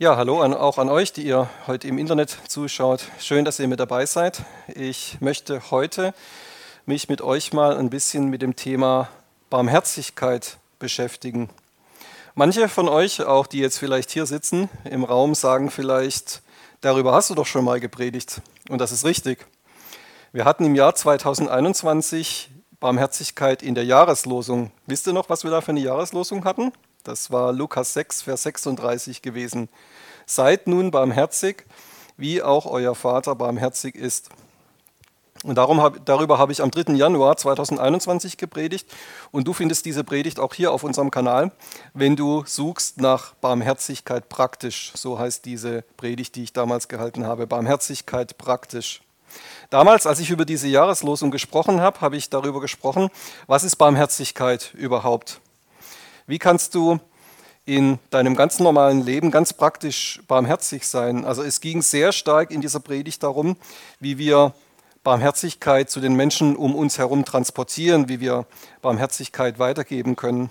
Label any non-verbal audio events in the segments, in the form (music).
Ja, hallo an, auch an euch, die ihr heute im Internet zuschaut. Schön, dass ihr mit dabei seid. Ich möchte heute mich mit euch mal ein bisschen mit dem Thema Barmherzigkeit beschäftigen. Manche von euch, auch die jetzt vielleicht hier sitzen im Raum, sagen vielleicht, darüber hast du doch schon mal gepredigt. Und das ist richtig. Wir hatten im Jahr 2021 Barmherzigkeit in der Jahreslosung. Wisst ihr noch, was wir da für eine Jahreslosung hatten? Das war Lukas 6, Vers 36 gewesen. Seid nun barmherzig, wie auch euer Vater barmherzig ist. Und darum hab, darüber habe ich am 3. Januar 2021 gepredigt. Und du findest diese Predigt auch hier auf unserem Kanal, wenn du suchst nach Barmherzigkeit praktisch. So heißt diese Predigt, die ich damals gehalten habe. Barmherzigkeit praktisch. Damals, als ich über diese Jahreslosung gesprochen habe, habe ich darüber gesprochen, was ist Barmherzigkeit überhaupt? Wie kannst du in deinem ganz normalen Leben ganz praktisch barmherzig sein? Also es ging sehr stark in dieser Predigt darum, wie wir Barmherzigkeit zu den Menschen um uns herum transportieren, wie wir Barmherzigkeit weitergeben können.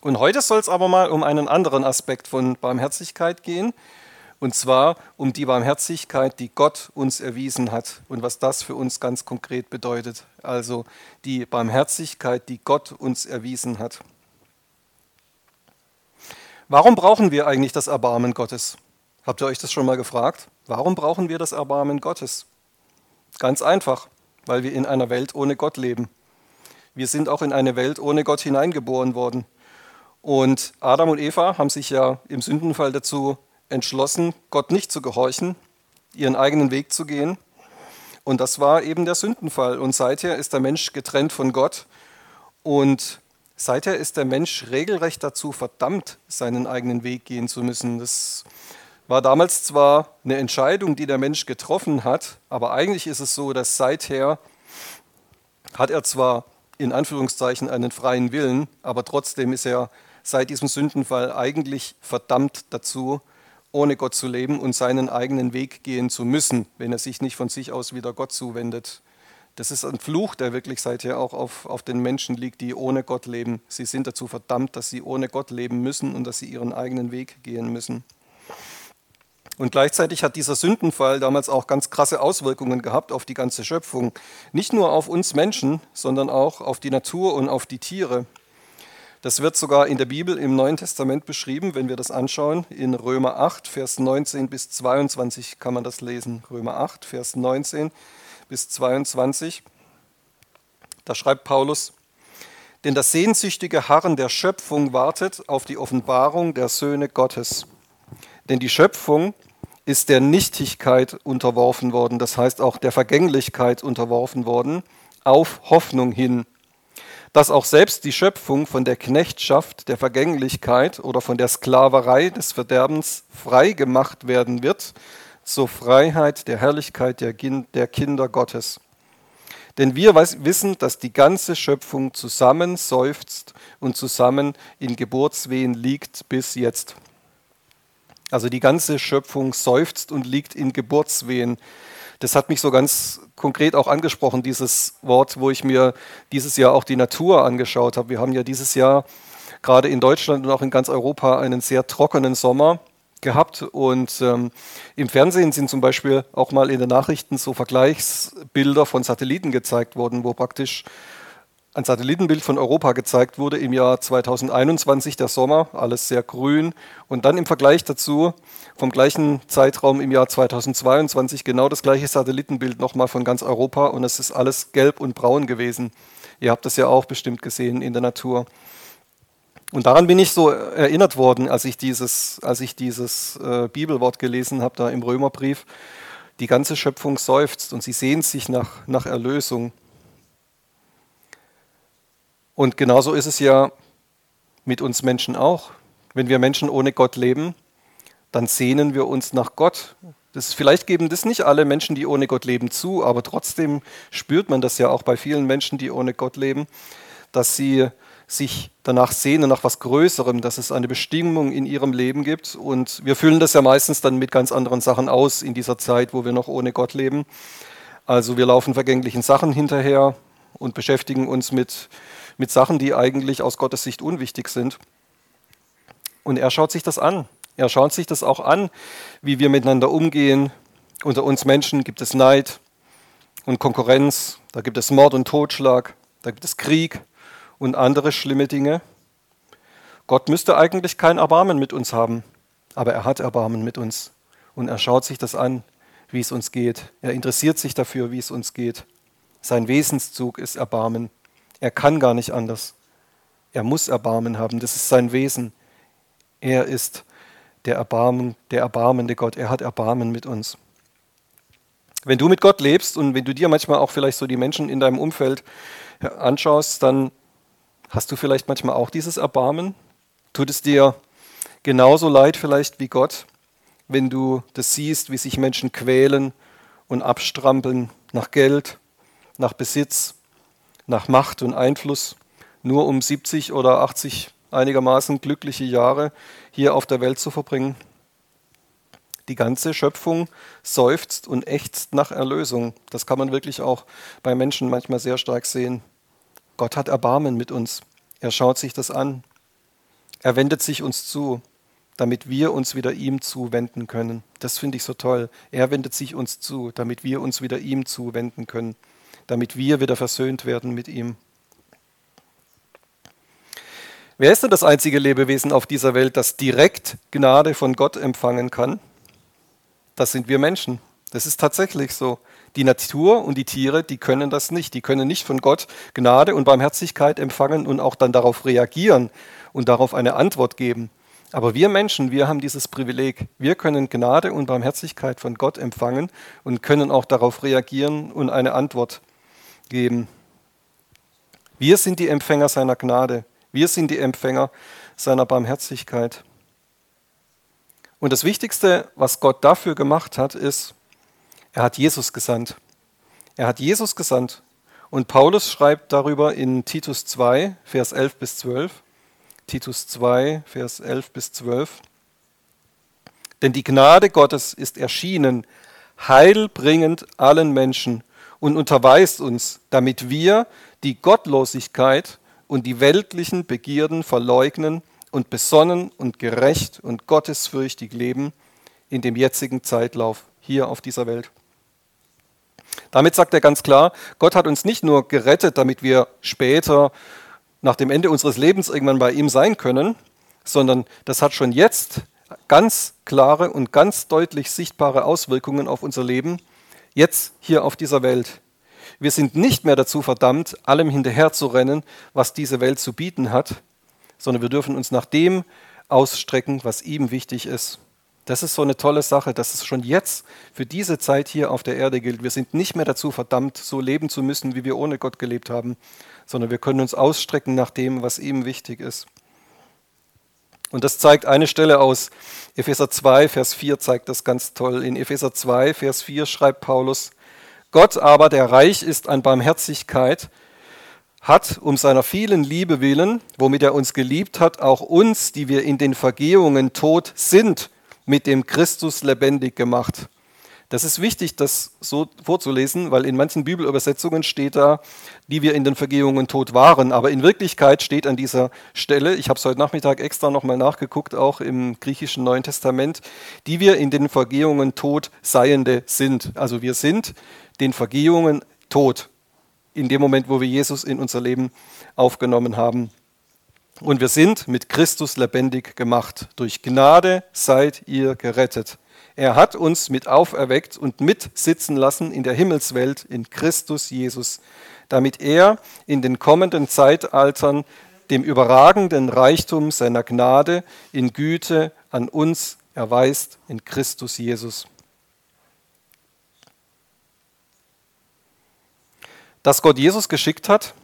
Und heute soll es aber mal um einen anderen Aspekt von Barmherzigkeit gehen, und zwar um die Barmherzigkeit, die Gott uns erwiesen hat und was das für uns ganz konkret bedeutet. Also die Barmherzigkeit, die Gott uns erwiesen hat. Warum brauchen wir eigentlich das Erbarmen Gottes? Habt ihr euch das schon mal gefragt? Warum brauchen wir das Erbarmen Gottes? Ganz einfach, weil wir in einer Welt ohne Gott leben. Wir sind auch in eine Welt ohne Gott hineingeboren worden. Und Adam und Eva haben sich ja im Sündenfall dazu entschlossen, Gott nicht zu gehorchen, ihren eigenen Weg zu gehen. Und das war eben der Sündenfall. Und seither ist der Mensch getrennt von Gott. Und Seither ist der Mensch regelrecht dazu verdammt, seinen eigenen Weg gehen zu müssen. Das war damals zwar eine Entscheidung, die der Mensch getroffen hat, aber eigentlich ist es so, dass seither hat er zwar in Anführungszeichen einen freien Willen, aber trotzdem ist er seit diesem Sündenfall eigentlich verdammt dazu, ohne Gott zu leben und seinen eigenen Weg gehen zu müssen, wenn er sich nicht von sich aus wieder Gott zuwendet. Das ist ein Fluch, der wirklich seither auch auf, auf den Menschen liegt, die ohne Gott leben. Sie sind dazu verdammt, dass sie ohne Gott leben müssen und dass sie ihren eigenen Weg gehen müssen. Und gleichzeitig hat dieser Sündenfall damals auch ganz krasse Auswirkungen gehabt auf die ganze Schöpfung. Nicht nur auf uns Menschen, sondern auch auf die Natur und auf die Tiere. Das wird sogar in der Bibel im Neuen Testament beschrieben, wenn wir das anschauen. In Römer 8, Vers 19 bis 22 kann man das lesen. Römer 8, Vers 19 bis 22. Da schreibt Paulus, denn das sehnsüchtige Harren der Schöpfung wartet auf die Offenbarung der Söhne Gottes. Denn die Schöpfung ist der Nichtigkeit unterworfen worden, das heißt auch der Vergänglichkeit unterworfen worden, auf Hoffnung hin, dass auch selbst die Schöpfung von der Knechtschaft, der Vergänglichkeit oder von der Sklaverei des Verderbens frei gemacht werden wird zur Freiheit der Herrlichkeit der Kinder Gottes. Denn wir wissen, dass die ganze Schöpfung zusammen seufzt und zusammen in Geburtswehen liegt bis jetzt. Also die ganze Schöpfung seufzt und liegt in Geburtswehen. Das hat mich so ganz konkret auch angesprochen, dieses Wort, wo ich mir dieses Jahr auch die Natur angeschaut habe. Wir haben ja dieses Jahr gerade in Deutschland und auch in ganz Europa einen sehr trockenen Sommer gehabt und ähm, im Fernsehen sind zum Beispiel auch mal in den Nachrichten so Vergleichsbilder von Satelliten gezeigt worden, wo praktisch ein Satellitenbild von Europa gezeigt wurde im Jahr 2021, der Sommer, alles sehr grün und dann im Vergleich dazu vom gleichen Zeitraum im Jahr 2022 genau das gleiche Satellitenbild nochmal von ganz Europa und es ist alles gelb und braun gewesen. Ihr habt das ja auch bestimmt gesehen in der Natur. Und daran bin ich so erinnert worden, als ich dieses, als ich dieses äh, Bibelwort gelesen habe, da im Römerbrief. Die ganze Schöpfung seufzt und sie sehnt sich nach, nach Erlösung. Und genauso ist es ja mit uns Menschen auch. Wenn wir Menschen ohne Gott leben, dann sehnen wir uns nach Gott. Das, vielleicht geben das nicht alle Menschen, die ohne Gott leben, zu, aber trotzdem spürt man das ja auch bei vielen Menschen, die ohne Gott leben, dass sie sich danach sehnen, nach was Größerem, dass es eine Bestimmung in ihrem Leben gibt. Und wir füllen das ja meistens dann mit ganz anderen Sachen aus in dieser Zeit, wo wir noch ohne Gott leben. Also wir laufen vergänglichen Sachen hinterher und beschäftigen uns mit, mit Sachen, die eigentlich aus Gottes Sicht unwichtig sind. Und er schaut sich das an. Er schaut sich das auch an, wie wir miteinander umgehen. Unter uns Menschen gibt es Neid und Konkurrenz, da gibt es Mord und Totschlag, da gibt es Krieg und andere schlimme Dinge. Gott müsste eigentlich kein Erbarmen mit uns haben, aber er hat Erbarmen mit uns und er schaut sich das an, wie es uns geht. Er interessiert sich dafür, wie es uns geht. Sein Wesenszug ist Erbarmen. Er kann gar nicht anders. Er muss Erbarmen haben, das ist sein Wesen. Er ist der, Erbarmen, der erbarmende Gott. Er hat Erbarmen mit uns. Wenn du mit Gott lebst und wenn du dir manchmal auch vielleicht so die Menschen in deinem Umfeld anschaust, dann hast du vielleicht manchmal auch dieses Erbarmen. Tut es dir genauso leid vielleicht wie Gott, wenn du das siehst, wie sich Menschen quälen und abstrampeln nach Geld, nach Besitz, nach Macht und Einfluss, nur um 70 oder 80 einigermaßen glückliche Jahre hier auf der Welt zu verbringen. Die ganze Schöpfung seufzt und ächzt nach Erlösung. Das kann man wirklich auch bei Menschen manchmal sehr stark sehen. Gott hat Erbarmen mit uns. Er schaut sich das an. Er wendet sich uns zu, damit wir uns wieder ihm zuwenden können. Das finde ich so toll. Er wendet sich uns zu, damit wir uns wieder ihm zuwenden können, damit wir wieder versöhnt werden mit ihm. Wer ist denn das einzige Lebewesen auf dieser Welt, das direkt Gnade von Gott empfangen kann? Das sind wir Menschen. Das ist tatsächlich so. Die Natur und die Tiere, die können das nicht. Die können nicht von Gott Gnade und Barmherzigkeit empfangen und auch dann darauf reagieren und darauf eine Antwort geben. Aber wir Menschen, wir haben dieses Privileg. Wir können Gnade und Barmherzigkeit von Gott empfangen und können auch darauf reagieren und eine Antwort geben. Wir sind die Empfänger seiner Gnade. Wir sind die Empfänger seiner Barmherzigkeit. Und das Wichtigste, was Gott dafür gemacht hat, ist, er hat Jesus gesandt. Er hat Jesus gesandt. Und Paulus schreibt darüber in Titus 2, Vers 11 bis 12. Titus 2, Vers 11 bis 12. Denn die Gnade Gottes ist erschienen, heilbringend allen Menschen und unterweist uns, damit wir die Gottlosigkeit und die weltlichen Begierden verleugnen und besonnen und gerecht und gottesfürchtig leben in dem jetzigen Zeitlauf hier auf dieser Welt. Damit sagt er ganz klar, Gott hat uns nicht nur gerettet, damit wir später nach dem Ende unseres Lebens irgendwann bei ihm sein können, sondern das hat schon jetzt ganz klare und ganz deutlich sichtbare Auswirkungen auf unser Leben, jetzt hier auf dieser Welt. Wir sind nicht mehr dazu verdammt, allem hinterherzurennen, was diese Welt zu bieten hat, sondern wir dürfen uns nach dem ausstrecken, was ihm wichtig ist. Das ist so eine tolle Sache, dass es schon jetzt für diese Zeit hier auf der Erde gilt. Wir sind nicht mehr dazu verdammt, so leben zu müssen, wie wir ohne Gott gelebt haben, sondern wir können uns ausstrecken nach dem, was ihm wichtig ist. Und das zeigt eine Stelle aus Epheser 2, Vers 4 zeigt das ganz toll. In Epheser 2, Vers 4 schreibt Paulus, Gott aber, der reich ist an Barmherzigkeit, hat um seiner vielen Liebe willen, womit er uns geliebt hat, auch uns, die wir in den Vergehungen tot sind, mit dem Christus lebendig gemacht. Das ist wichtig, das so vorzulesen, weil in manchen Bibelübersetzungen steht da, die wir in den Vergehungen tot waren. Aber in Wirklichkeit steht an dieser Stelle, ich habe es heute Nachmittag extra nochmal nachgeguckt, auch im griechischen Neuen Testament, die wir in den Vergehungen tot Seiende sind. Also wir sind den Vergehungen tot in dem Moment, wo wir Jesus in unser Leben aufgenommen haben. Und wir sind mit Christus lebendig gemacht. Durch Gnade seid ihr gerettet. Er hat uns mit auferweckt und mitsitzen lassen in der Himmelswelt in Christus Jesus, damit er in den kommenden Zeitaltern dem überragenden Reichtum seiner Gnade in Güte an uns erweist in Christus Jesus. Dass Gott Jesus geschickt hat,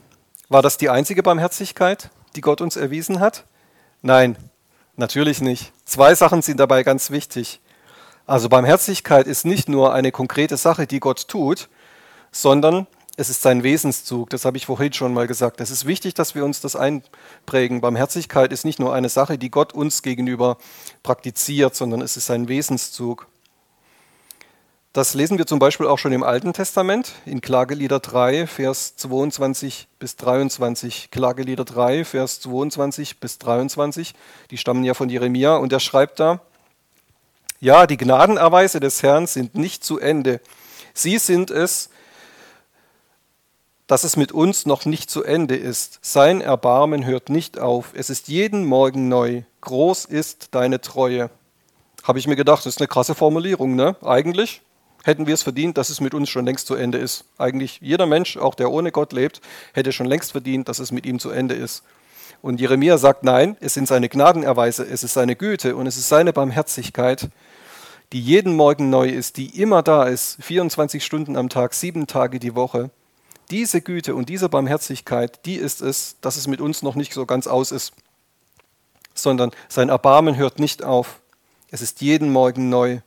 war das die einzige Barmherzigkeit, die Gott uns erwiesen hat? Nein, natürlich nicht. Zwei Sachen sind dabei ganz wichtig. Also Barmherzigkeit ist nicht nur eine konkrete Sache, die Gott tut, sondern es ist sein Wesenszug. Das habe ich vorhin schon mal gesagt. Es ist wichtig, dass wir uns das einprägen. Barmherzigkeit ist nicht nur eine Sache, die Gott uns gegenüber praktiziert, sondern es ist sein Wesenszug. Das lesen wir zum Beispiel auch schon im Alten Testament, in Klagelieder 3, Vers 22 bis 23. Klagelieder 3, Vers 22 bis 23, die stammen ja von Jeremia und er schreibt da, Ja, die Gnadenerweise des Herrn sind nicht zu Ende. Sie sind es, dass es mit uns noch nicht zu Ende ist. Sein Erbarmen hört nicht auf. Es ist jeden Morgen neu. Groß ist deine Treue. Habe ich mir gedacht, das ist eine krasse Formulierung, ne? Eigentlich hätten wir es verdient, dass es mit uns schon längst zu Ende ist. Eigentlich jeder Mensch, auch der ohne Gott lebt, hätte schon längst verdient, dass es mit ihm zu Ende ist. Und Jeremia sagt, nein, es sind seine Gnadenerweise, es ist seine Güte und es ist seine Barmherzigkeit, die jeden Morgen neu ist, die immer da ist, 24 Stunden am Tag, sieben Tage die Woche. Diese Güte und diese Barmherzigkeit, die ist es, dass es mit uns noch nicht so ganz aus ist, sondern sein Erbarmen hört nicht auf. Es ist jeden Morgen neu.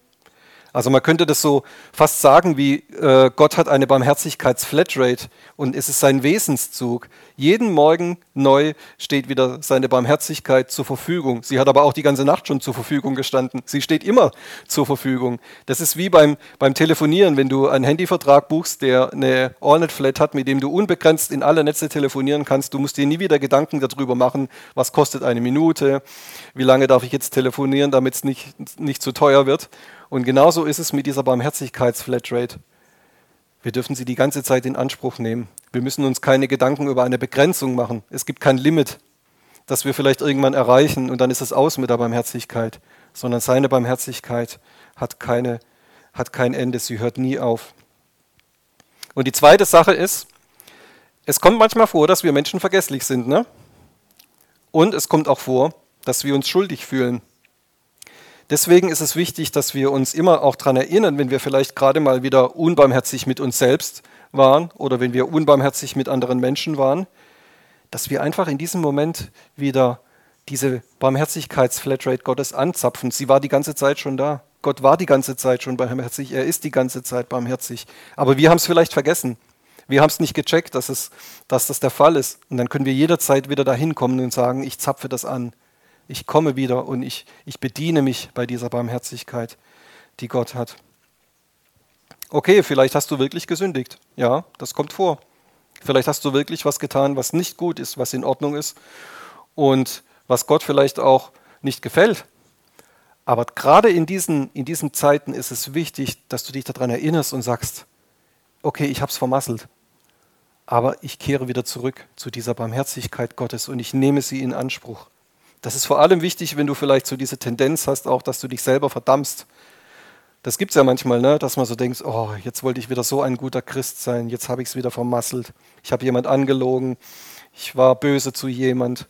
Also man könnte das so fast sagen, wie äh, Gott hat eine Barmherzigkeits-Flatrate und es ist sein Wesenszug. Jeden Morgen neu steht wieder seine Barmherzigkeit zur Verfügung. Sie hat aber auch die ganze Nacht schon zur Verfügung gestanden. Sie steht immer zur Verfügung. Das ist wie beim, beim Telefonieren, wenn du einen Handyvertrag buchst, der eine Allnet-Flat hat, mit dem du unbegrenzt in alle Netze telefonieren kannst. Du musst dir nie wieder Gedanken darüber machen, was kostet eine Minute, wie lange darf ich jetzt telefonieren, damit es nicht, nicht zu teuer wird. Und genauso ist es mit dieser Barmherzigkeitsflatrate. Wir dürfen sie die ganze Zeit in Anspruch nehmen. Wir müssen uns keine Gedanken über eine Begrenzung machen. Es gibt kein Limit, das wir vielleicht irgendwann erreichen und dann ist es aus mit der Barmherzigkeit, sondern seine Barmherzigkeit hat, keine, hat kein Ende, sie hört nie auf. Und die zweite Sache ist, es kommt manchmal vor, dass wir Menschen vergesslich sind. Ne? Und es kommt auch vor, dass wir uns schuldig fühlen. Deswegen ist es wichtig, dass wir uns immer auch daran erinnern, wenn wir vielleicht gerade mal wieder unbarmherzig mit uns selbst waren oder wenn wir unbarmherzig mit anderen Menschen waren, dass wir einfach in diesem Moment wieder diese Barmherzigkeitsflatrate Gottes anzapfen. Sie war die ganze Zeit schon da. Gott war die ganze Zeit schon barmherzig. Er ist die ganze Zeit barmherzig. Aber wir haben es vielleicht vergessen. Wir haben es nicht gecheckt, dass, es, dass das der Fall ist. Und dann können wir jederzeit wieder dahin kommen und sagen, ich zapfe das an ich komme wieder und ich, ich bediene mich bei dieser Barmherzigkeit, die Gott hat. Okay, vielleicht hast du wirklich gesündigt. Ja, das kommt vor. Vielleicht hast du wirklich was getan, was nicht gut ist, was in Ordnung ist und was Gott vielleicht auch nicht gefällt. Aber gerade in diesen, in diesen Zeiten ist es wichtig, dass du dich daran erinnerst und sagst, okay, ich habe es vermasselt, aber ich kehre wieder zurück zu dieser Barmherzigkeit Gottes und ich nehme sie in Anspruch. Das ist vor allem wichtig, wenn du vielleicht so diese Tendenz hast, auch dass du dich selber verdammst. Das gibt es ja manchmal, ne? dass man so denkt, oh, jetzt wollte ich wieder so ein guter Christ sein, jetzt habe ich es wieder vermasselt. Ich habe jemand angelogen, ich war böse zu jemand.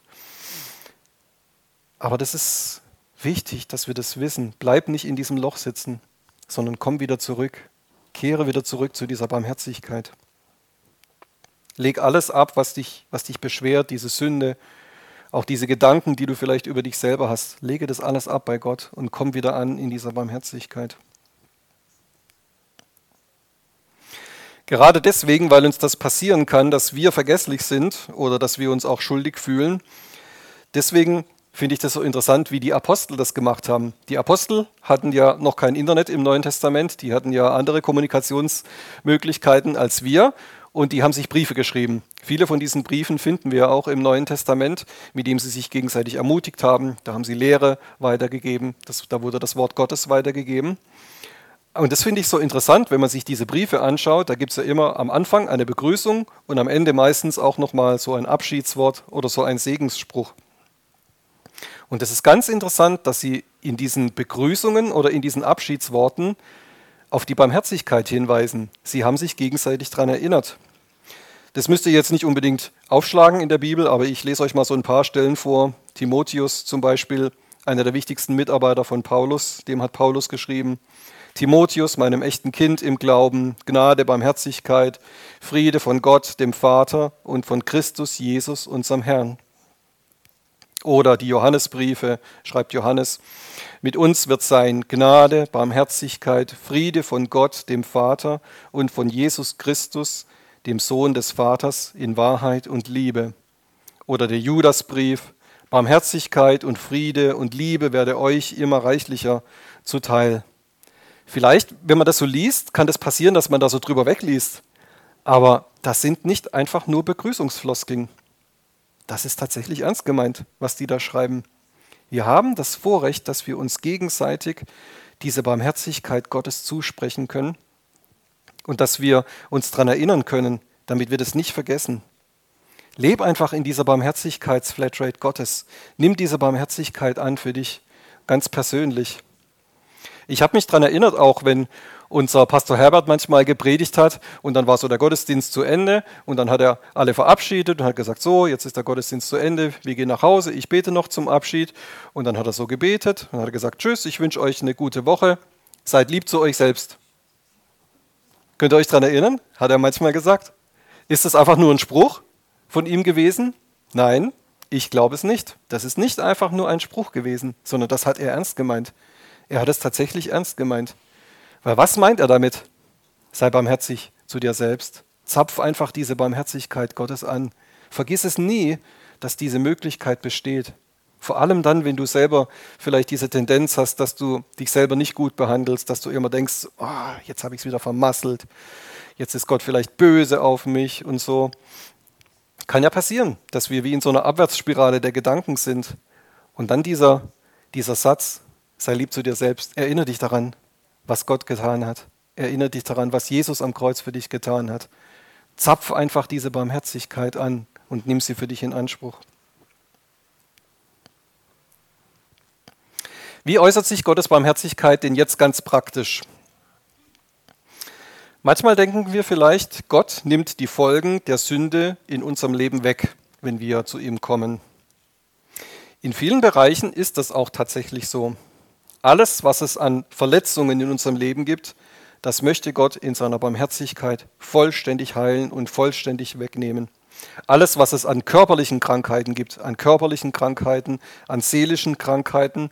Aber das ist wichtig, dass wir das wissen. Bleib nicht in diesem Loch sitzen, sondern komm wieder zurück. Kehre wieder zurück zu dieser Barmherzigkeit. Leg alles ab, was dich, was dich beschwert, diese Sünde, auch diese Gedanken, die du vielleicht über dich selber hast, lege das alles ab bei Gott und komm wieder an in dieser Barmherzigkeit. Gerade deswegen, weil uns das passieren kann, dass wir vergesslich sind oder dass wir uns auch schuldig fühlen, deswegen finde ich das so interessant, wie die Apostel das gemacht haben. Die Apostel hatten ja noch kein Internet im Neuen Testament, die hatten ja andere Kommunikationsmöglichkeiten als wir und die haben sich Briefe geschrieben. Viele von diesen Briefen finden wir auch im Neuen Testament, mit dem sie sich gegenseitig ermutigt haben. Da haben sie Lehre weitergegeben, das, da wurde das Wort Gottes weitergegeben. Und das finde ich so interessant, wenn man sich diese Briefe anschaut. Da gibt es ja immer am Anfang eine Begrüßung und am Ende meistens auch nochmal so ein Abschiedswort oder so ein Segensspruch. Und das ist ganz interessant, dass sie in diesen Begrüßungen oder in diesen Abschiedsworten auf die Barmherzigkeit hinweisen. Sie haben sich gegenseitig daran erinnert. Das müsst ihr jetzt nicht unbedingt aufschlagen in der Bibel, aber ich lese euch mal so ein paar Stellen vor. Timotheus zum Beispiel, einer der wichtigsten Mitarbeiter von Paulus, dem hat Paulus geschrieben. Timotheus, meinem echten Kind im Glauben, Gnade, Barmherzigkeit, Friede von Gott, dem Vater und von Christus Jesus, unserem Herrn. Oder die Johannesbriefe, schreibt Johannes, mit uns wird sein Gnade, Barmherzigkeit, Friede von Gott, dem Vater und von Jesus Christus, dem Sohn des Vaters in Wahrheit und Liebe. Oder der Judasbrief, Barmherzigkeit und Friede und Liebe werde euch immer reichlicher zuteil. Vielleicht, wenn man das so liest, kann das passieren, dass man da so drüber wegliest. Aber das sind nicht einfach nur Begrüßungsfloskeln. Das ist tatsächlich ernst gemeint, was die da schreiben. Wir haben das Vorrecht, dass wir uns gegenseitig diese Barmherzigkeit Gottes zusprechen können und dass wir uns daran erinnern können, damit wir das nicht vergessen. Leb einfach in dieser Barmherzigkeitsflatrate Gottes. Nimm diese Barmherzigkeit an für dich ganz persönlich. Ich habe mich daran erinnert, auch wenn unser Pastor Herbert manchmal gepredigt hat und dann war so der Gottesdienst zu Ende und dann hat er alle verabschiedet und hat gesagt, so, jetzt ist der Gottesdienst zu Ende, wir gehen nach Hause, ich bete noch zum Abschied und dann hat er so gebetet und hat gesagt, tschüss, ich wünsche euch eine gute Woche, seid lieb zu euch selbst. Könnt ihr euch daran erinnern? Hat er manchmal gesagt. Ist das einfach nur ein Spruch von ihm gewesen? Nein, ich glaube es nicht. Das ist nicht einfach nur ein Spruch gewesen, sondern das hat er ernst gemeint. Er hat es tatsächlich ernst gemeint. Weil was meint er damit? Sei barmherzig zu dir selbst. Zapf einfach diese Barmherzigkeit Gottes an. Vergiss es nie, dass diese Möglichkeit besteht. Vor allem dann, wenn du selber vielleicht diese Tendenz hast, dass du dich selber nicht gut behandelst, dass du immer denkst, oh, jetzt habe ich es wieder vermasselt, jetzt ist Gott vielleicht böse auf mich und so. Kann ja passieren, dass wir wie in so einer Abwärtsspirale der Gedanken sind. Und dann dieser, dieser Satz, sei lieb zu dir selbst, erinnere dich daran, was Gott getan hat. Erinnere dich daran, was Jesus am Kreuz für dich getan hat. Zapf einfach diese Barmherzigkeit an und nimm sie für dich in Anspruch. Wie äußert sich Gottes Barmherzigkeit denn jetzt ganz praktisch? Manchmal denken wir vielleicht, Gott nimmt die Folgen der Sünde in unserem Leben weg, wenn wir zu ihm kommen. In vielen Bereichen ist das auch tatsächlich so. Alles, was es an Verletzungen in unserem Leben gibt, das möchte Gott in seiner Barmherzigkeit vollständig heilen und vollständig wegnehmen. Alles, was es an körperlichen Krankheiten gibt, an körperlichen Krankheiten, an seelischen Krankheiten,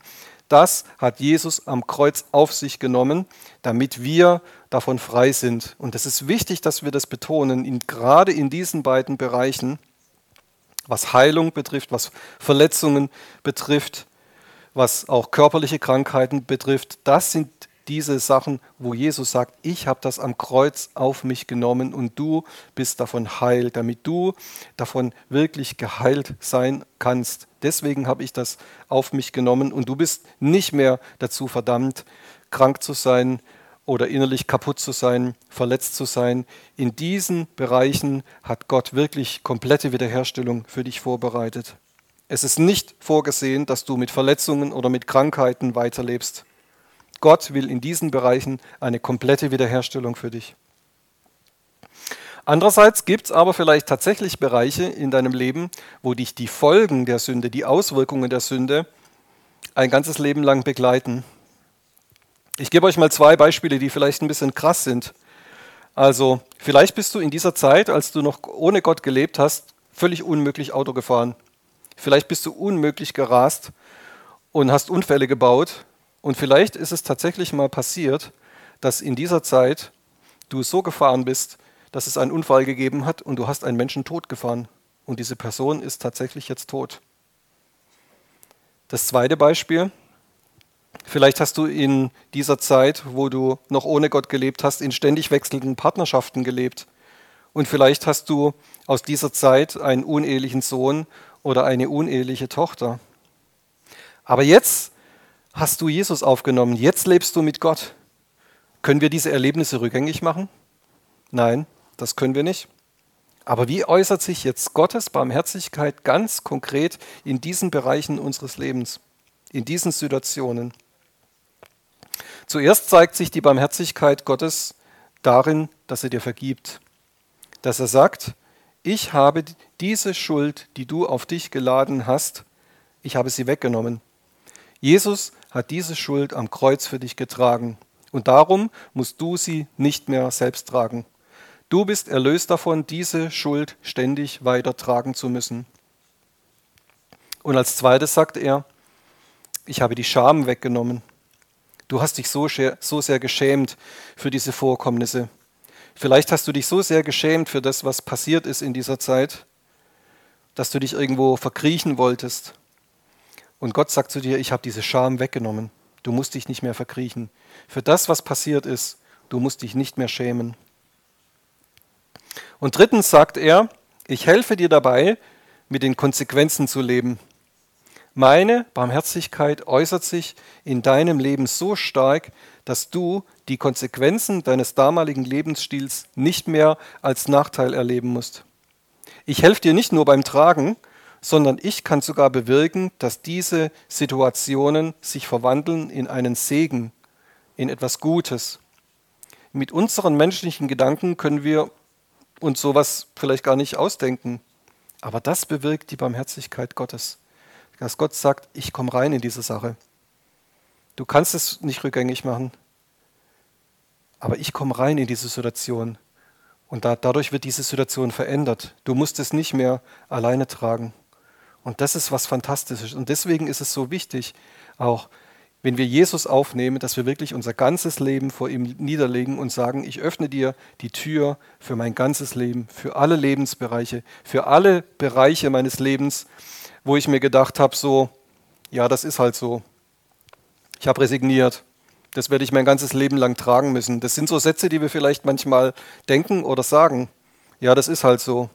das hat Jesus am Kreuz auf sich genommen, damit wir davon frei sind. Und es ist wichtig, dass wir das betonen, in, gerade in diesen beiden Bereichen, was Heilung betrifft, was Verletzungen betrifft, was auch körperliche Krankheiten betrifft. Das sind diese Sachen, wo Jesus sagt, ich habe das am Kreuz auf mich genommen und du bist davon heil, damit du davon wirklich geheilt sein kannst. Deswegen habe ich das auf mich genommen und du bist nicht mehr dazu verdammt, krank zu sein oder innerlich kaputt zu sein, verletzt zu sein. In diesen Bereichen hat Gott wirklich komplette Wiederherstellung für dich vorbereitet. Es ist nicht vorgesehen, dass du mit Verletzungen oder mit Krankheiten weiterlebst. Gott will in diesen Bereichen eine komplette Wiederherstellung für dich. Andererseits gibt es aber vielleicht tatsächlich Bereiche in deinem Leben, wo dich die Folgen der Sünde, die Auswirkungen der Sünde ein ganzes Leben lang begleiten. Ich gebe euch mal zwei Beispiele, die vielleicht ein bisschen krass sind. Also vielleicht bist du in dieser Zeit, als du noch ohne Gott gelebt hast, völlig unmöglich Auto gefahren. Vielleicht bist du unmöglich gerast und hast Unfälle gebaut. Und vielleicht ist es tatsächlich mal passiert, dass in dieser Zeit du so gefahren bist, dass es einen Unfall gegeben hat und du hast einen Menschen tot gefahren. Und diese Person ist tatsächlich jetzt tot. Das zweite Beispiel. Vielleicht hast du in dieser Zeit, wo du noch ohne Gott gelebt hast, in ständig wechselnden Partnerschaften gelebt. Und vielleicht hast du aus dieser Zeit einen unehelichen Sohn oder eine uneheliche Tochter. Aber jetzt hast du Jesus aufgenommen, jetzt lebst du mit Gott. Können wir diese Erlebnisse rückgängig machen? Nein, das können wir nicht. Aber wie äußert sich jetzt Gottes Barmherzigkeit ganz konkret in diesen Bereichen unseres Lebens, in diesen Situationen? Zuerst zeigt sich die Barmherzigkeit Gottes darin, dass er dir vergibt, dass er sagt, ich habe diese Schuld, die du auf dich geladen hast, ich habe sie weggenommen. Jesus hat diese Schuld am Kreuz für dich getragen und darum musst du sie nicht mehr selbst tragen. Du bist erlöst davon, diese Schuld ständig weitertragen zu müssen. Und als zweites sagt er, ich habe die Scham weggenommen. Du hast dich so, so sehr geschämt für diese Vorkommnisse. Vielleicht hast du dich so sehr geschämt für das, was passiert ist in dieser Zeit, dass du dich irgendwo verkriechen wolltest. Und Gott sagt zu dir, ich habe diese Scham weggenommen. Du musst dich nicht mehr verkriechen. Für das, was passiert ist, du musst dich nicht mehr schämen. Und drittens sagt er, ich helfe dir dabei, mit den Konsequenzen zu leben. Meine Barmherzigkeit äußert sich in deinem Leben so stark, dass du die Konsequenzen deines damaligen Lebensstils nicht mehr als Nachteil erleben musst. Ich helfe dir nicht nur beim Tragen, sondern ich kann sogar bewirken, dass diese Situationen sich verwandeln in einen Segen, in etwas Gutes. Mit unseren menschlichen Gedanken können wir uns sowas vielleicht gar nicht ausdenken. Aber das bewirkt die Barmherzigkeit Gottes. Dass Gott sagt, ich komme rein in diese Sache. Du kannst es nicht rückgängig machen. Aber ich komme rein in diese Situation. Und da, dadurch wird diese Situation verändert. Du musst es nicht mehr alleine tragen. Und das ist was Fantastisches. Und deswegen ist es so wichtig, auch wenn wir Jesus aufnehmen, dass wir wirklich unser ganzes Leben vor ihm niederlegen und sagen, ich öffne dir die Tür für mein ganzes Leben, für alle Lebensbereiche, für alle Bereiche meines Lebens, wo ich mir gedacht habe, so, ja, das ist halt so. Ich habe resigniert. Das werde ich mein ganzes Leben lang tragen müssen. Das sind so Sätze, die wir vielleicht manchmal denken oder sagen. Ja, das ist halt so.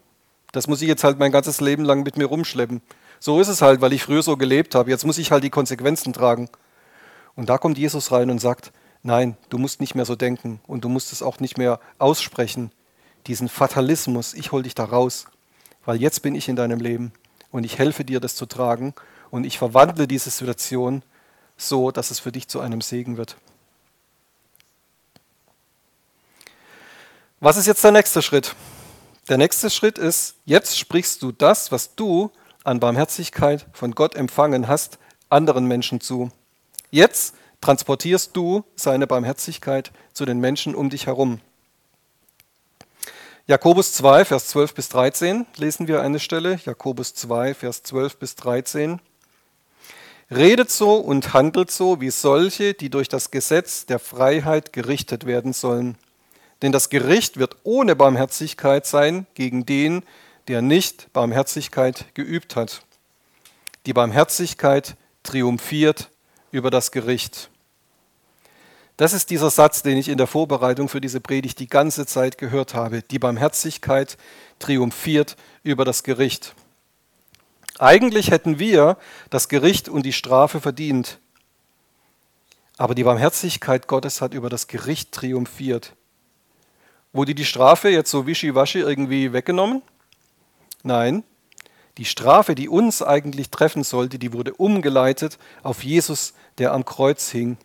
Das muss ich jetzt halt mein ganzes Leben lang mit mir rumschleppen. So ist es halt, weil ich früher so gelebt habe. Jetzt muss ich halt die Konsequenzen tragen. Und da kommt Jesus rein und sagt, nein, du musst nicht mehr so denken und du musst es auch nicht mehr aussprechen. Diesen Fatalismus, ich hol dich da raus, weil jetzt bin ich in deinem Leben und ich helfe dir, das zu tragen und ich verwandle diese Situation so, dass es für dich zu einem Segen wird. Was ist jetzt der nächste Schritt? Der nächste Schritt ist, jetzt sprichst du das, was du an Barmherzigkeit von Gott empfangen hast, anderen Menschen zu. Jetzt transportierst du seine Barmherzigkeit zu den Menschen um dich herum. Jakobus 2, Vers 12 bis 13 lesen wir eine Stelle. Jakobus 2, Vers 12 bis 13. Redet so und handelt so wie solche, die durch das Gesetz der Freiheit gerichtet werden sollen. Denn das Gericht wird ohne Barmherzigkeit sein gegen den, der nicht Barmherzigkeit geübt hat. Die Barmherzigkeit triumphiert über das Gericht. Das ist dieser Satz, den ich in der Vorbereitung für diese Predigt die ganze Zeit gehört habe. Die Barmherzigkeit triumphiert über das Gericht. Eigentlich hätten wir das Gericht und die Strafe verdient. Aber die Barmherzigkeit Gottes hat über das Gericht triumphiert. Wurde die Strafe jetzt so wischiwaschi irgendwie weggenommen? Nein, die Strafe, die uns eigentlich treffen sollte, die wurde umgeleitet auf Jesus, der am Kreuz hing.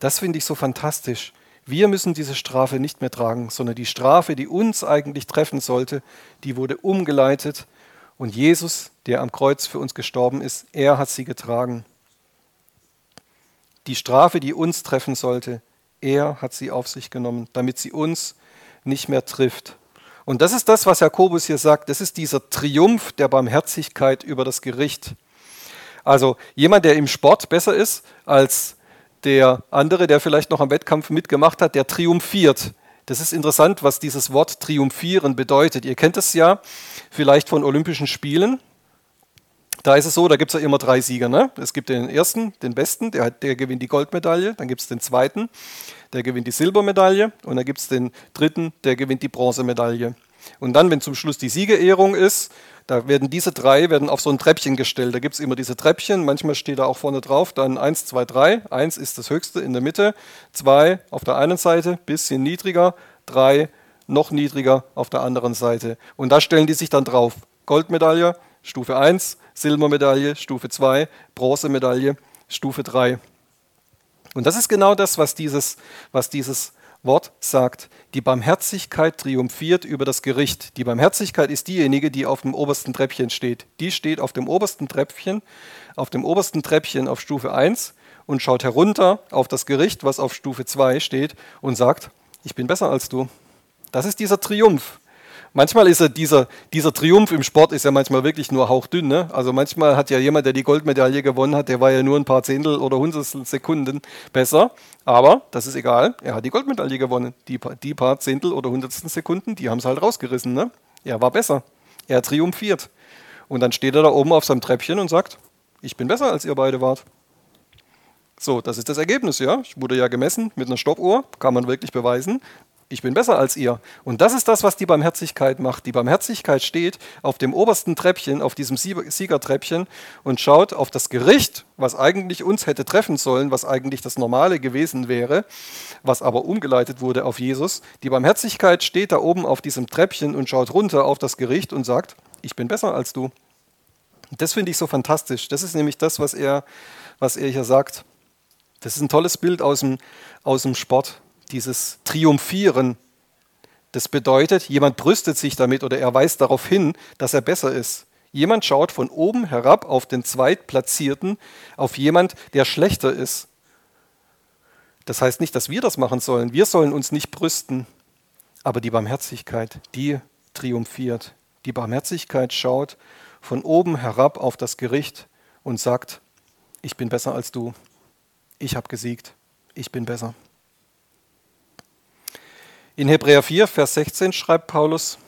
Das finde ich so fantastisch. Wir müssen diese Strafe nicht mehr tragen, sondern die Strafe, die uns eigentlich treffen sollte, die wurde umgeleitet und Jesus, der am Kreuz für uns gestorben ist, er hat sie getragen. Die Strafe, die uns treffen sollte, er hat sie auf sich genommen, damit sie uns nicht mehr trifft. Und das ist das, was Jakobus hier sagt. Das ist dieser Triumph der Barmherzigkeit über das Gericht. Also jemand, der im Sport besser ist als der andere, der vielleicht noch am Wettkampf mitgemacht hat, der triumphiert. Das ist interessant, was dieses Wort triumphieren bedeutet. Ihr kennt es ja vielleicht von Olympischen Spielen. Da ist es so, da gibt es ja immer drei Sieger. Ne? Es gibt den ersten, den besten, der, der gewinnt die Goldmedaille. Dann gibt es den zweiten, der gewinnt die Silbermedaille. Und dann gibt es den dritten, der gewinnt die Bronzemedaille. Und dann, wenn zum Schluss die Siegerehrung ist, da werden diese drei werden auf so ein Treppchen gestellt. Da gibt es immer diese Treppchen. Manchmal steht da auch vorne drauf dann 1, 2, 3. 1 ist das höchste in der Mitte. 2 auf der einen Seite, bisschen niedriger. 3 noch niedriger auf der anderen Seite. Und da stellen die sich dann drauf. Goldmedaille, Stufe 1, Silbermedaille, Stufe 2, Bronzemedaille, Stufe 3. Und das ist genau das, was dieses, was dieses Wort sagt. Die Barmherzigkeit triumphiert über das Gericht. Die Barmherzigkeit ist diejenige, die auf dem obersten Treppchen steht. Die steht auf dem obersten Treppchen, auf dem obersten Treppchen auf Stufe 1 und schaut herunter auf das Gericht, was auf Stufe 2 steht und sagt, ich bin besser als du. Das ist dieser Triumph. Manchmal ist ja dieser, dieser Triumph im Sport ist ja manchmal wirklich nur hauchdünn. Ne? Also manchmal hat ja jemand, der die Goldmedaille gewonnen hat, der war ja nur ein paar Zehntel oder Hundertstel Sekunden besser. Aber das ist egal, er hat die Goldmedaille gewonnen. Die, die paar Zehntel oder Hundertstel Sekunden, die haben es halt rausgerissen. Ne? Er war besser. Er triumphiert. Und dann steht er da oben auf seinem Treppchen und sagt, ich bin besser als ihr beide wart. So, das ist das Ergebnis, ja. Ich wurde ja gemessen mit einer Stoppuhr, kann man wirklich beweisen. Ich bin besser als ihr. Und das ist das, was die Barmherzigkeit macht. Die Barmherzigkeit steht auf dem obersten Treppchen, auf diesem Siegertreppchen und schaut auf das Gericht, was eigentlich uns hätte treffen sollen, was eigentlich das Normale gewesen wäre, was aber umgeleitet wurde auf Jesus. Die Barmherzigkeit steht da oben auf diesem Treppchen und schaut runter auf das Gericht und sagt, ich bin besser als du. Das finde ich so fantastisch. Das ist nämlich das, was er, was er hier sagt. Das ist ein tolles Bild aus dem, aus dem Sport dieses Triumphieren, das bedeutet, jemand brüstet sich damit oder er weist darauf hin, dass er besser ist. Jemand schaut von oben herab auf den Zweitplatzierten, auf jemand, der schlechter ist. Das heißt nicht, dass wir das machen sollen. Wir sollen uns nicht brüsten. Aber die Barmherzigkeit, die triumphiert. Die Barmherzigkeit schaut von oben herab auf das Gericht und sagt, ich bin besser als du. Ich habe gesiegt. Ich bin besser. In Hebräer 4, Vers 16 schreibt Paulus,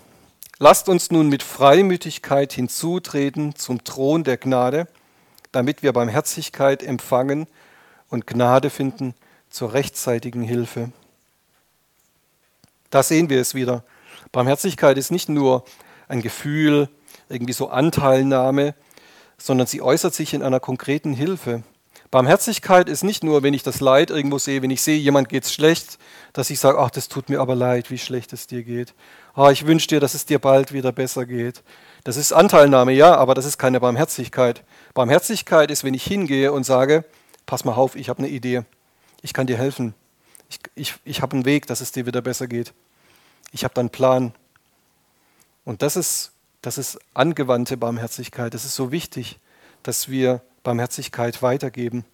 Lasst uns nun mit Freimütigkeit hinzutreten zum Thron der Gnade, damit wir Barmherzigkeit empfangen und Gnade finden zur rechtzeitigen Hilfe. Da sehen wir es wieder. Barmherzigkeit ist nicht nur ein Gefühl, irgendwie so Anteilnahme, sondern sie äußert sich in einer konkreten Hilfe. Barmherzigkeit ist nicht nur, wenn ich das Leid irgendwo sehe, wenn ich sehe, jemand geht es schlecht, dass ich sage, ach, das tut mir aber leid, wie schlecht es dir geht. Ah, ich wünsche dir, dass es dir bald wieder besser geht. Das ist Anteilnahme, ja, aber das ist keine Barmherzigkeit. Barmherzigkeit ist, wenn ich hingehe und sage, pass mal auf, ich habe eine Idee. Ich kann dir helfen. Ich, ich, ich habe einen Weg, dass es dir wieder besser geht. Ich habe einen Plan. Und das ist, das ist angewandte Barmherzigkeit. Das ist so wichtig, dass wir Barmherzigkeit weitergeben.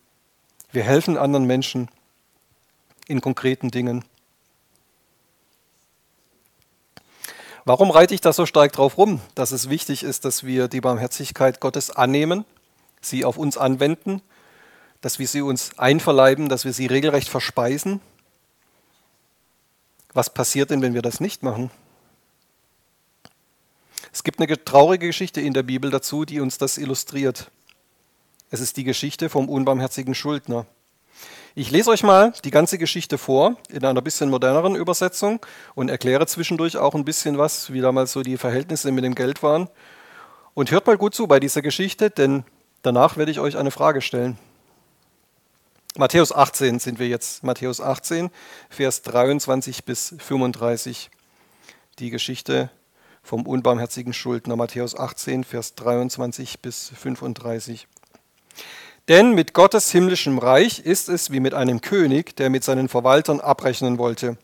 Wir helfen anderen Menschen in konkreten Dingen. Warum reite ich da so stark drauf rum, dass es wichtig ist, dass wir die Barmherzigkeit Gottes annehmen, sie auf uns anwenden, dass wir sie uns einverleiben, dass wir sie regelrecht verspeisen? Was passiert denn, wenn wir das nicht machen? Es gibt eine traurige Geschichte in der Bibel dazu, die uns das illustriert. Es ist die Geschichte vom unbarmherzigen Schuldner. Ich lese euch mal die ganze Geschichte vor in einer bisschen moderneren Übersetzung und erkläre zwischendurch auch ein bisschen was, wie damals so die Verhältnisse mit dem Geld waren. Und hört mal gut zu bei dieser Geschichte, denn danach werde ich euch eine Frage stellen. Matthäus 18 sind wir jetzt. Matthäus 18, Vers 23 bis 35. Die Geschichte vom unbarmherzigen Schuldner. Matthäus 18, Vers 23 bis 35. Denn mit Gottes himmlischem Reich ist es wie mit einem König, der mit seinen Verwaltern abrechnen wollte.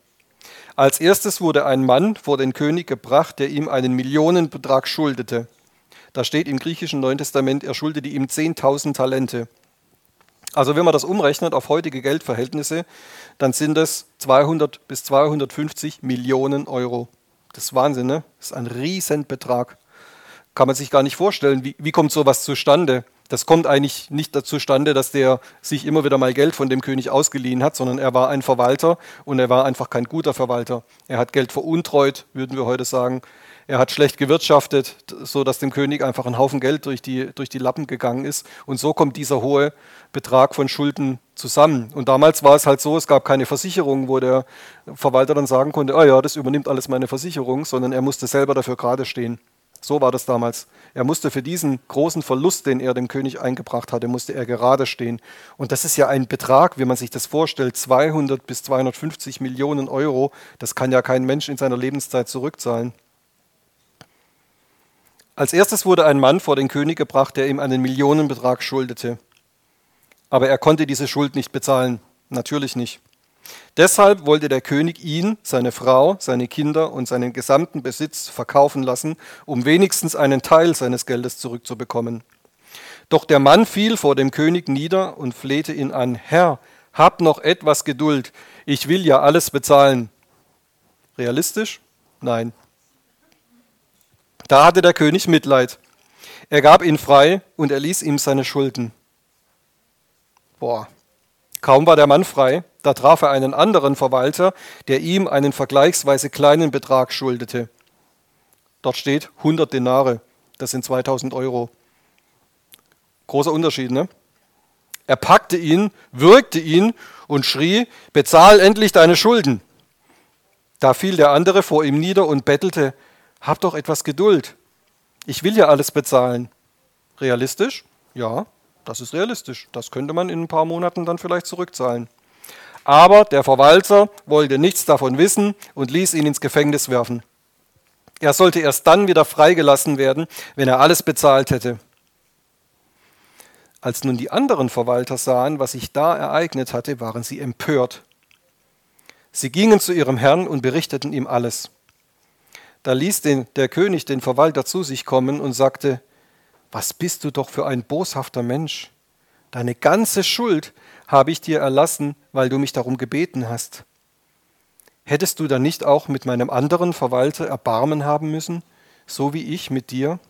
Als erstes wurde ein Mann vor den König gebracht, der ihm einen Millionenbetrag schuldete. Da steht im griechischen Neuen Testament, er schuldete ihm 10.000 Talente. Also wenn man das umrechnet auf heutige Geldverhältnisse, dann sind es 200 bis 250 Millionen Euro. Das ist Wahnsinn, ne? Das ist ein Riesenbetrag. Kann man sich gar nicht vorstellen. Wie, wie kommt sowas zustande? Das kommt eigentlich nicht zustande, dass der sich immer wieder mal Geld von dem König ausgeliehen hat, sondern er war ein Verwalter und er war einfach kein guter Verwalter. Er hat Geld veruntreut, würden wir heute sagen. Er hat schlecht gewirtschaftet, so dass dem König einfach ein Haufen Geld durch die, durch die Lappen gegangen ist. Und so kommt dieser hohe Betrag von Schulden zusammen. Und damals war es halt so, es gab keine Versicherung, wo der Verwalter dann sagen konnte, oh ja, das übernimmt alles meine Versicherung, sondern er musste selber dafür gerade stehen. So war das damals. Er musste für diesen großen Verlust, den er dem König eingebracht hatte, musste er gerade stehen. Und das ist ja ein Betrag, wie man sich das vorstellt, 200 bis 250 Millionen Euro. Das kann ja kein Mensch in seiner Lebenszeit zurückzahlen. Als erstes wurde ein Mann vor den König gebracht, der ihm einen Millionenbetrag schuldete. Aber er konnte diese Schuld nicht bezahlen. Natürlich nicht. Deshalb wollte der König ihn, seine Frau, seine Kinder und seinen gesamten Besitz verkaufen lassen, um wenigstens einen Teil seines Geldes zurückzubekommen. Doch der Mann fiel vor dem König nieder und flehte ihn an, Herr, hab noch etwas Geduld, ich will ja alles bezahlen. Realistisch? Nein. Da hatte der König Mitleid. Er gab ihn frei und er ließ ihm seine Schulden. Boah, Kaum war der Mann frei, da traf er einen anderen Verwalter, der ihm einen vergleichsweise kleinen Betrag schuldete. Dort steht 100 Denare, das sind 2000 Euro. Großer Unterschied, ne? Er packte ihn, würgte ihn und schrie, bezahl endlich deine Schulden. Da fiel der andere vor ihm nieder und bettelte, hab doch etwas Geduld. Ich will ja alles bezahlen. Realistisch? Ja, das ist realistisch. Das könnte man in ein paar Monaten dann vielleicht zurückzahlen. Aber der Verwalter wollte nichts davon wissen und ließ ihn ins Gefängnis werfen. Er sollte erst dann wieder freigelassen werden, wenn er alles bezahlt hätte. Als nun die anderen Verwalter sahen, was sich da ereignet hatte, waren sie empört. Sie gingen zu ihrem Herrn und berichteten ihm alles. Da ließ den, der König den Verwalter zu sich kommen und sagte, was bist du doch für ein boshafter Mensch? Deine ganze Schuld habe ich dir erlassen, weil du mich darum gebeten hast. Hättest du dann nicht auch mit meinem anderen Verwalter Erbarmen haben müssen, so wie ich mit dir?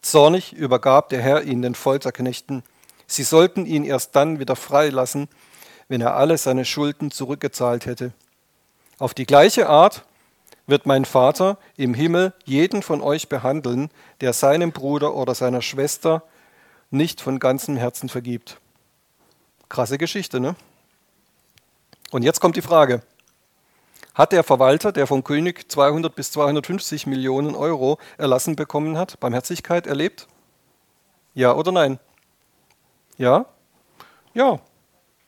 Zornig übergab der Herr ihn den Folterknechten. Sie sollten ihn erst dann wieder freilassen, wenn er alle seine Schulden zurückgezahlt hätte. Auf die gleiche Art wird mein Vater im Himmel jeden von euch behandeln, der seinem Bruder oder seiner Schwester nicht von ganzem Herzen vergibt. Krasse Geschichte, ne? Und jetzt kommt die Frage. Hat der Verwalter, der vom König 200 bis 250 Millionen Euro erlassen bekommen hat, Barmherzigkeit erlebt? Ja oder nein? Ja? Ja.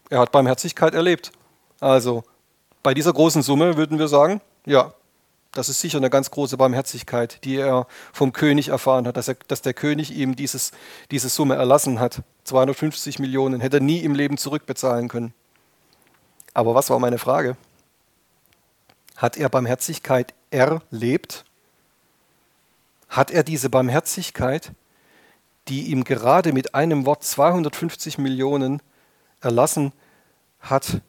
Er hat Barmherzigkeit erlebt. Also, bei dieser großen Summe würden wir sagen, ja, das ist sicher eine ganz große Barmherzigkeit, die er vom König erfahren hat, dass, er, dass der König ihm dieses, diese Summe erlassen hat. 250 Millionen hätte er nie im Leben zurückbezahlen können. Aber was war meine Frage? Hat er Barmherzigkeit erlebt? Hat er diese Barmherzigkeit, die ihm gerade mit einem Wort 250 Millionen erlassen hat,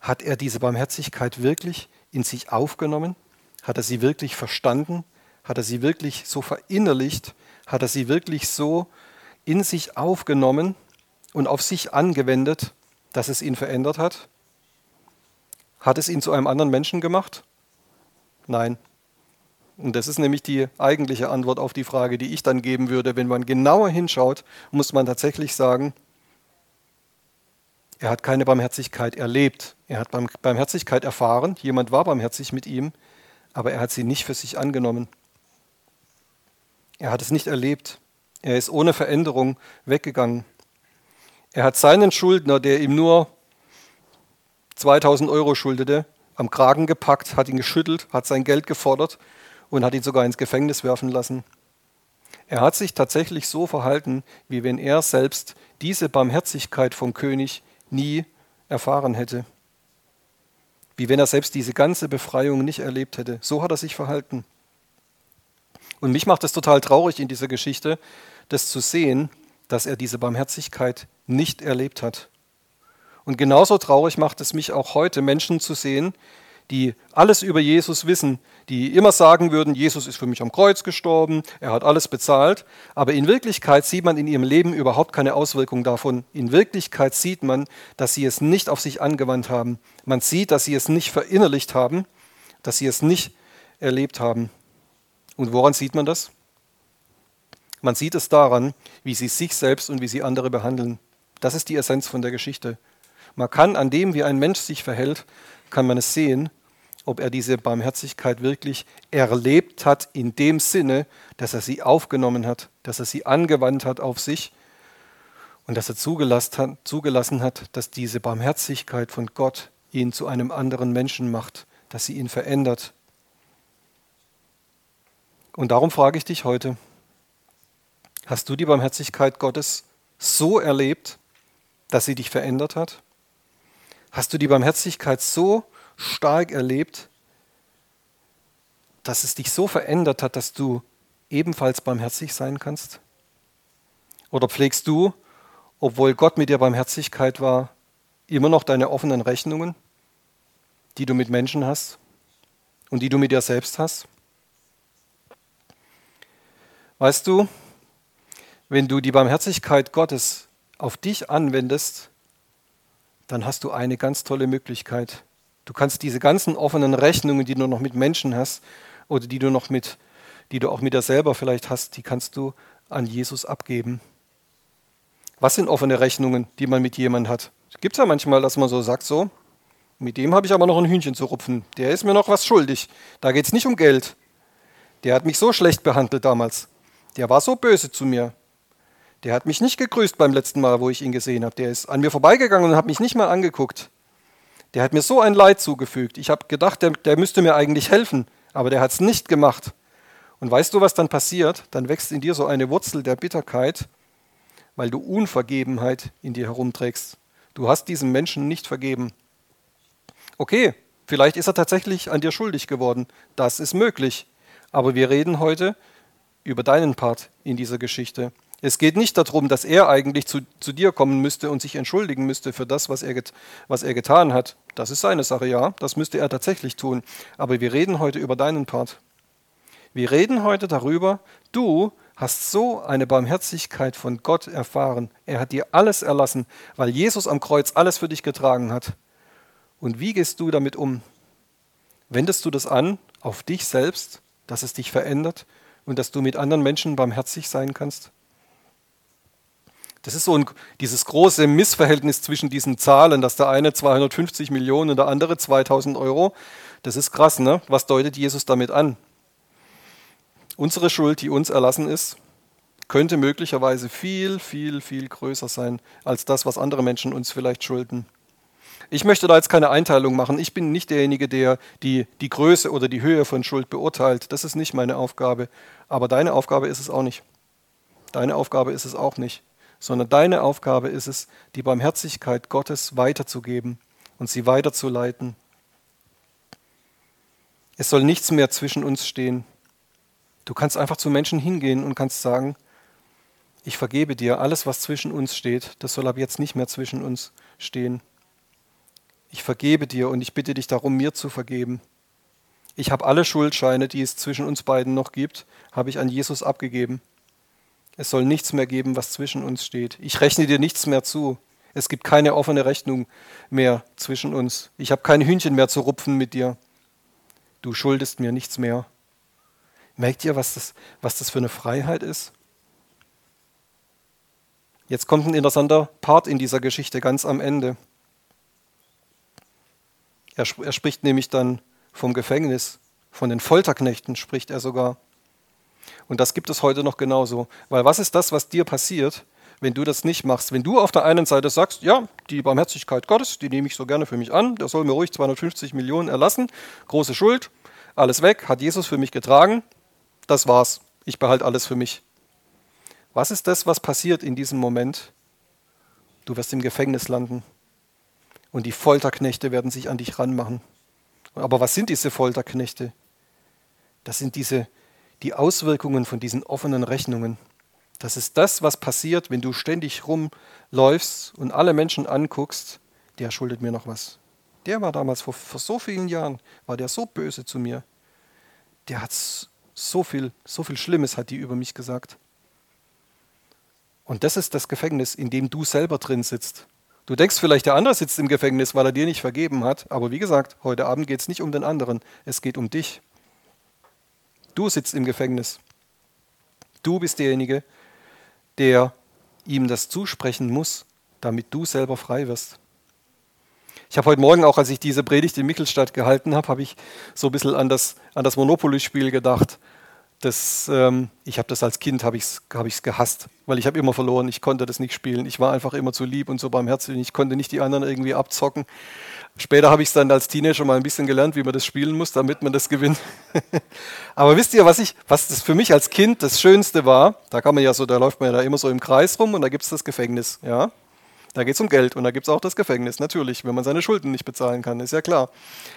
hat er diese Barmherzigkeit wirklich in sich aufgenommen? Hat er sie wirklich verstanden? Hat er sie wirklich so verinnerlicht? Hat er sie wirklich so in sich aufgenommen und auf sich angewendet, dass es ihn verändert hat? Hat es ihn zu einem anderen Menschen gemacht? Nein. Und das ist nämlich die eigentliche Antwort auf die Frage, die ich dann geben würde. Wenn man genauer hinschaut, muss man tatsächlich sagen, er hat keine Barmherzigkeit erlebt. Er hat Barmherzigkeit erfahren. Jemand war barmherzig mit ihm aber er hat sie nicht für sich angenommen. Er hat es nicht erlebt. Er ist ohne Veränderung weggegangen. Er hat seinen Schuldner, der ihm nur 2000 Euro schuldete, am Kragen gepackt, hat ihn geschüttelt, hat sein Geld gefordert und hat ihn sogar ins Gefängnis werfen lassen. Er hat sich tatsächlich so verhalten, wie wenn er selbst diese Barmherzigkeit vom König nie erfahren hätte wie wenn er selbst diese ganze Befreiung nicht erlebt hätte. So hat er sich verhalten. Und mich macht es total traurig in dieser Geschichte, das zu sehen, dass er diese Barmherzigkeit nicht erlebt hat. Und genauso traurig macht es mich auch heute, Menschen zu sehen, die alles über Jesus wissen, die immer sagen würden, Jesus ist für mich am Kreuz gestorben, er hat alles bezahlt, aber in Wirklichkeit sieht man in ihrem Leben überhaupt keine Auswirkung davon. In Wirklichkeit sieht man, dass sie es nicht auf sich angewandt haben. Man sieht, dass sie es nicht verinnerlicht haben, dass sie es nicht erlebt haben. Und woran sieht man das? Man sieht es daran, wie sie sich selbst und wie sie andere behandeln. Das ist die Essenz von der Geschichte. Man kann an dem, wie ein Mensch sich verhält, kann man es sehen, ob er diese Barmherzigkeit wirklich erlebt hat, in dem Sinne, dass er sie aufgenommen hat, dass er sie angewandt hat auf sich und dass er zugelassen hat, dass diese Barmherzigkeit von Gott ihn zu einem anderen Menschen macht, dass sie ihn verändert. Und darum frage ich dich heute, hast du die Barmherzigkeit Gottes so erlebt, dass sie dich verändert hat? Hast du die Barmherzigkeit so stark erlebt, dass es dich so verändert hat, dass du ebenfalls barmherzig sein kannst? Oder pflegst du, obwohl Gott mit dir Barmherzigkeit war, immer noch deine offenen Rechnungen, die du mit Menschen hast und die du mit dir selbst hast? Weißt du, wenn du die Barmherzigkeit Gottes auf dich anwendest, dann hast du eine ganz tolle Möglichkeit, Du kannst diese ganzen offenen Rechnungen, die du noch mit Menschen hast oder die du noch mit, die du auch mit dir selber vielleicht hast, die kannst du an Jesus abgeben. Was sind offene Rechnungen, die man mit jemandem hat? Gibt es ja manchmal, dass man so sagt, so, mit dem habe ich aber noch ein Hühnchen zu rupfen. Der ist mir noch was schuldig. Da geht es nicht um Geld. Der hat mich so schlecht behandelt damals. Der war so böse zu mir. Der hat mich nicht gegrüßt beim letzten Mal, wo ich ihn gesehen habe. Der ist an mir vorbeigegangen und hat mich nicht mal angeguckt. Der hat mir so ein Leid zugefügt. Ich habe gedacht, der, der müsste mir eigentlich helfen, aber der hat es nicht gemacht. Und weißt du, was dann passiert? Dann wächst in dir so eine Wurzel der Bitterkeit, weil du Unvergebenheit in dir herumträgst. Du hast diesem Menschen nicht vergeben. Okay, vielleicht ist er tatsächlich an dir schuldig geworden. Das ist möglich. Aber wir reden heute über deinen Part in dieser Geschichte. Es geht nicht darum, dass er eigentlich zu, zu dir kommen müsste und sich entschuldigen müsste für das, was er, get, was er getan hat. Das ist seine Sache, ja, das müsste er tatsächlich tun. Aber wir reden heute über deinen Part. Wir reden heute darüber, du hast so eine Barmherzigkeit von Gott erfahren. Er hat dir alles erlassen, weil Jesus am Kreuz alles für dich getragen hat. Und wie gehst du damit um? Wendest du das an auf dich selbst, dass es dich verändert und dass du mit anderen Menschen barmherzig sein kannst? Das ist so ein, dieses große Missverhältnis zwischen diesen Zahlen, dass der eine 250 Millionen und der andere 2000 Euro. Das ist krass, ne? Was deutet Jesus damit an? Unsere Schuld, die uns erlassen ist, könnte möglicherweise viel, viel, viel größer sein als das, was andere Menschen uns vielleicht schulden. Ich möchte da jetzt keine Einteilung machen. Ich bin nicht derjenige, der die, die Größe oder die Höhe von Schuld beurteilt. Das ist nicht meine Aufgabe. Aber deine Aufgabe ist es auch nicht. Deine Aufgabe ist es auch nicht sondern deine Aufgabe ist es, die Barmherzigkeit Gottes weiterzugeben und sie weiterzuleiten. Es soll nichts mehr zwischen uns stehen. Du kannst einfach zu Menschen hingehen und kannst sagen, ich vergebe dir alles, was zwischen uns steht, das soll ab jetzt nicht mehr zwischen uns stehen. Ich vergebe dir und ich bitte dich darum, mir zu vergeben. Ich habe alle Schuldscheine, die es zwischen uns beiden noch gibt, habe ich an Jesus abgegeben. Es soll nichts mehr geben, was zwischen uns steht. Ich rechne dir nichts mehr zu. Es gibt keine offene Rechnung mehr zwischen uns. Ich habe kein Hühnchen mehr zu rupfen mit dir. Du schuldest mir nichts mehr. Merkt ihr, was das, was das für eine Freiheit ist? Jetzt kommt ein interessanter Part in dieser Geschichte ganz am Ende. Er, er spricht nämlich dann vom Gefängnis, von den Folterknechten spricht er sogar. Und das gibt es heute noch genauso. Weil was ist das, was dir passiert, wenn du das nicht machst? Wenn du auf der einen Seite sagst, ja, die Barmherzigkeit Gottes, die nehme ich so gerne für mich an, der soll mir ruhig 250 Millionen erlassen, große Schuld, alles weg, hat Jesus für mich getragen, das war's, ich behalte alles für mich. Was ist das, was passiert in diesem Moment? Du wirst im Gefängnis landen und die Folterknechte werden sich an dich ranmachen. Aber was sind diese Folterknechte? Das sind diese die Auswirkungen von diesen offenen Rechnungen. Das ist das, was passiert, wenn du ständig rumläufst und alle Menschen anguckst, der schuldet mir noch was. Der war damals vor, vor so vielen Jahren, war der so böse zu mir. Der hat so viel, so viel Schlimmes hat die über mich gesagt. Und das ist das Gefängnis, in dem du selber drin sitzt. Du denkst vielleicht, der andere sitzt im Gefängnis, weil er dir nicht vergeben hat. Aber wie gesagt, heute Abend geht es nicht um den anderen, es geht um dich. Du sitzt im Gefängnis. Du bist derjenige, der ihm das zusprechen muss, damit du selber frei wirst. Ich habe heute Morgen auch, als ich diese Predigt in Michelstadt gehalten habe, habe ich so ein bisschen an das, an das Monopoly-Spiel gedacht. Das, ähm, ich habe das als Kind habe ich's, hab ich's gehasst, weil ich habe immer verloren. Ich konnte das nicht spielen. Ich war einfach immer zu lieb und so barmherzig. Ich konnte nicht die anderen irgendwie abzocken. Später habe ich es dann als Teenager mal ein bisschen gelernt, wie man das spielen muss, damit man das gewinnt. (laughs) Aber wisst ihr, was, ich, was das für mich als Kind das Schönste war? Da kann man ja so, da läuft man ja da immer so im Kreis rum und da gibt es das Gefängnis. Ja? Da geht es um Geld und da gibt es auch das Gefängnis, natürlich, wenn man seine Schulden nicht bezahlen kann, ist ja klar.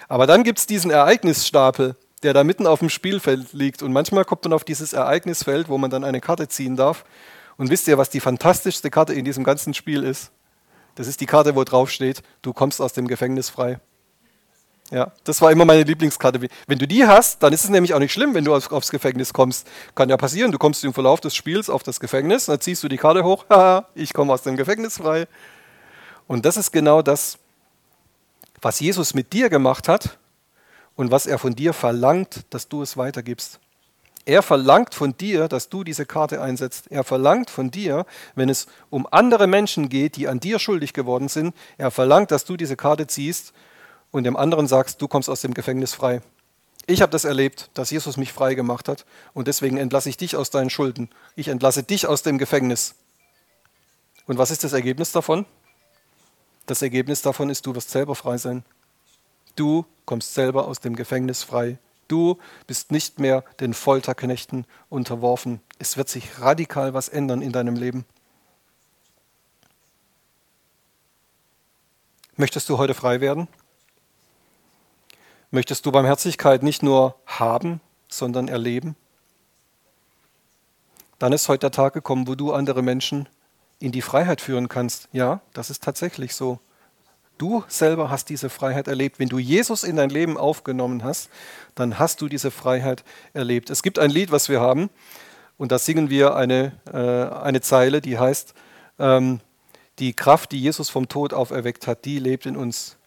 Aber dann gibt es diesen Ereignisstapel der da mitten auf dem Spielfeld liegt. Und manchmal kommt man auf dieses Ereignisfeld, wo man dann eine Karte ziehen darf. Und wisst ihr, was die fantastischste Karte in diesem ganzen Spiel ist? Das ist die Karte, wo drauf steht, du kommst aus dem Gefängnis frei. Ja, das war immer meine Lieblingskarte. Wenn du die hast, dann ist es nämlich auch nicht schlimm, wenn du aufs Gefängnis kommst. Kann ja passieren, du kommst im Verlauf des Spiels auf das Gefängnis, dann ziehst du die Karte hoch, haha, ich komme aus dem Gefängnis frei. Und das ist genau das, was Jesus mit dir gemacht hat und was er von dir verlangt, dass du es weitergibst. Er verlangt von dir, dass du diese Karte einsetzt. Er verlangt von dir, wenn es um andere Menschen geht, die an dir schuldig geworden sind, er verlangt, dass du diese Karte ziehst und dem anderen sagst, du kommst aus dem Gefängnis frei. Ich habe das erlebt, dass Jesus mich frei gemacht hat und deswegen entlasse ich dich aus deinen Schulden. Ich entlasse dich aus dem Gefängnis. Und was ist das Ergebnis davon? Das Ergebnis davon ist, du wirst selber frei sein. Du kommst selber aus dem Gefängnis frei. Du bist nicht mehr den Folterknechten unterworfen. Es wird sich radikal was ändern in deinem Leben. Möchtest du heute frei werden? Möchtest du Barmherzigkeit nicht nur haben, sondern erleben? Dann ist heute der Tag gekommen, wo du andere Menschen in die Freiheit führen kannst. Ja, das ist tatsächlich so. Du selber hast diese Freiheit erlebt. Wenn du Jesus in dein Leben aufgenommen hast, dann hast du diese Freiheit erlebt. Es gibt ein Lied, was wir haben, und da singen wir eine, äh, eine Zeile, die heißt, ähm, die Kraft, die Jesus vom Tod auferweckt hat, die lebt in uns.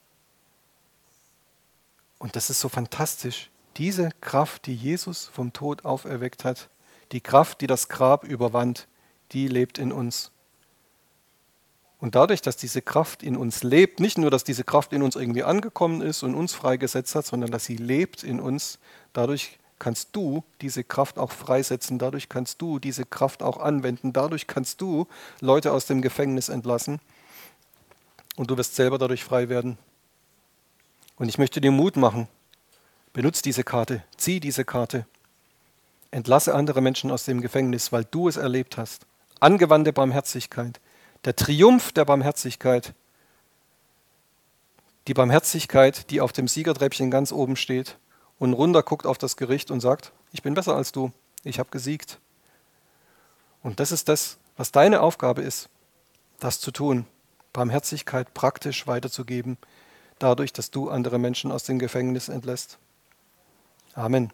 Und das ist so fantastisch. Diese Kraft, die Jesus vom Tod auferweckt hat, die Kraft, die das Grab überwand, die lebt in uns. Und dadurch, dass diese Kraft in uns lebt, nicht nur, dass diese Kraft in uns irgendwie angekommen ist und uns freigesetzt hat, sondern dass sie lebt in uns, dadurch kannst du diese Kraft auch freisetzen, dadurch kannst du diese Kraft auch anwenden, dadurch kannst du Leute aus dem Gefängnis entlassen und du wirst selber dadurch frei werden. Und ich möchte dir Mut machen, benutze diese Karte, zieh diese Karte, entlasse andere Menschen aus dem Gefängnis, weil du es erlebt hast. Angewandte Barmherzigkeit, der Triumph der Barmherzigkeit, die Barmherzigkeit, die auf dem Siegertreppchen ganz oben steht und runter guckt auf das Gericht und sagt, ich bin besser als du, ich habe gesiegt. Und das ist das, was deine Aufgabe ist, das zu tun, Barmherzigkeit praktisch weiterzugeben, dadurch, dass du andere Menschen aus dem Gefängnis entlässt. Amen.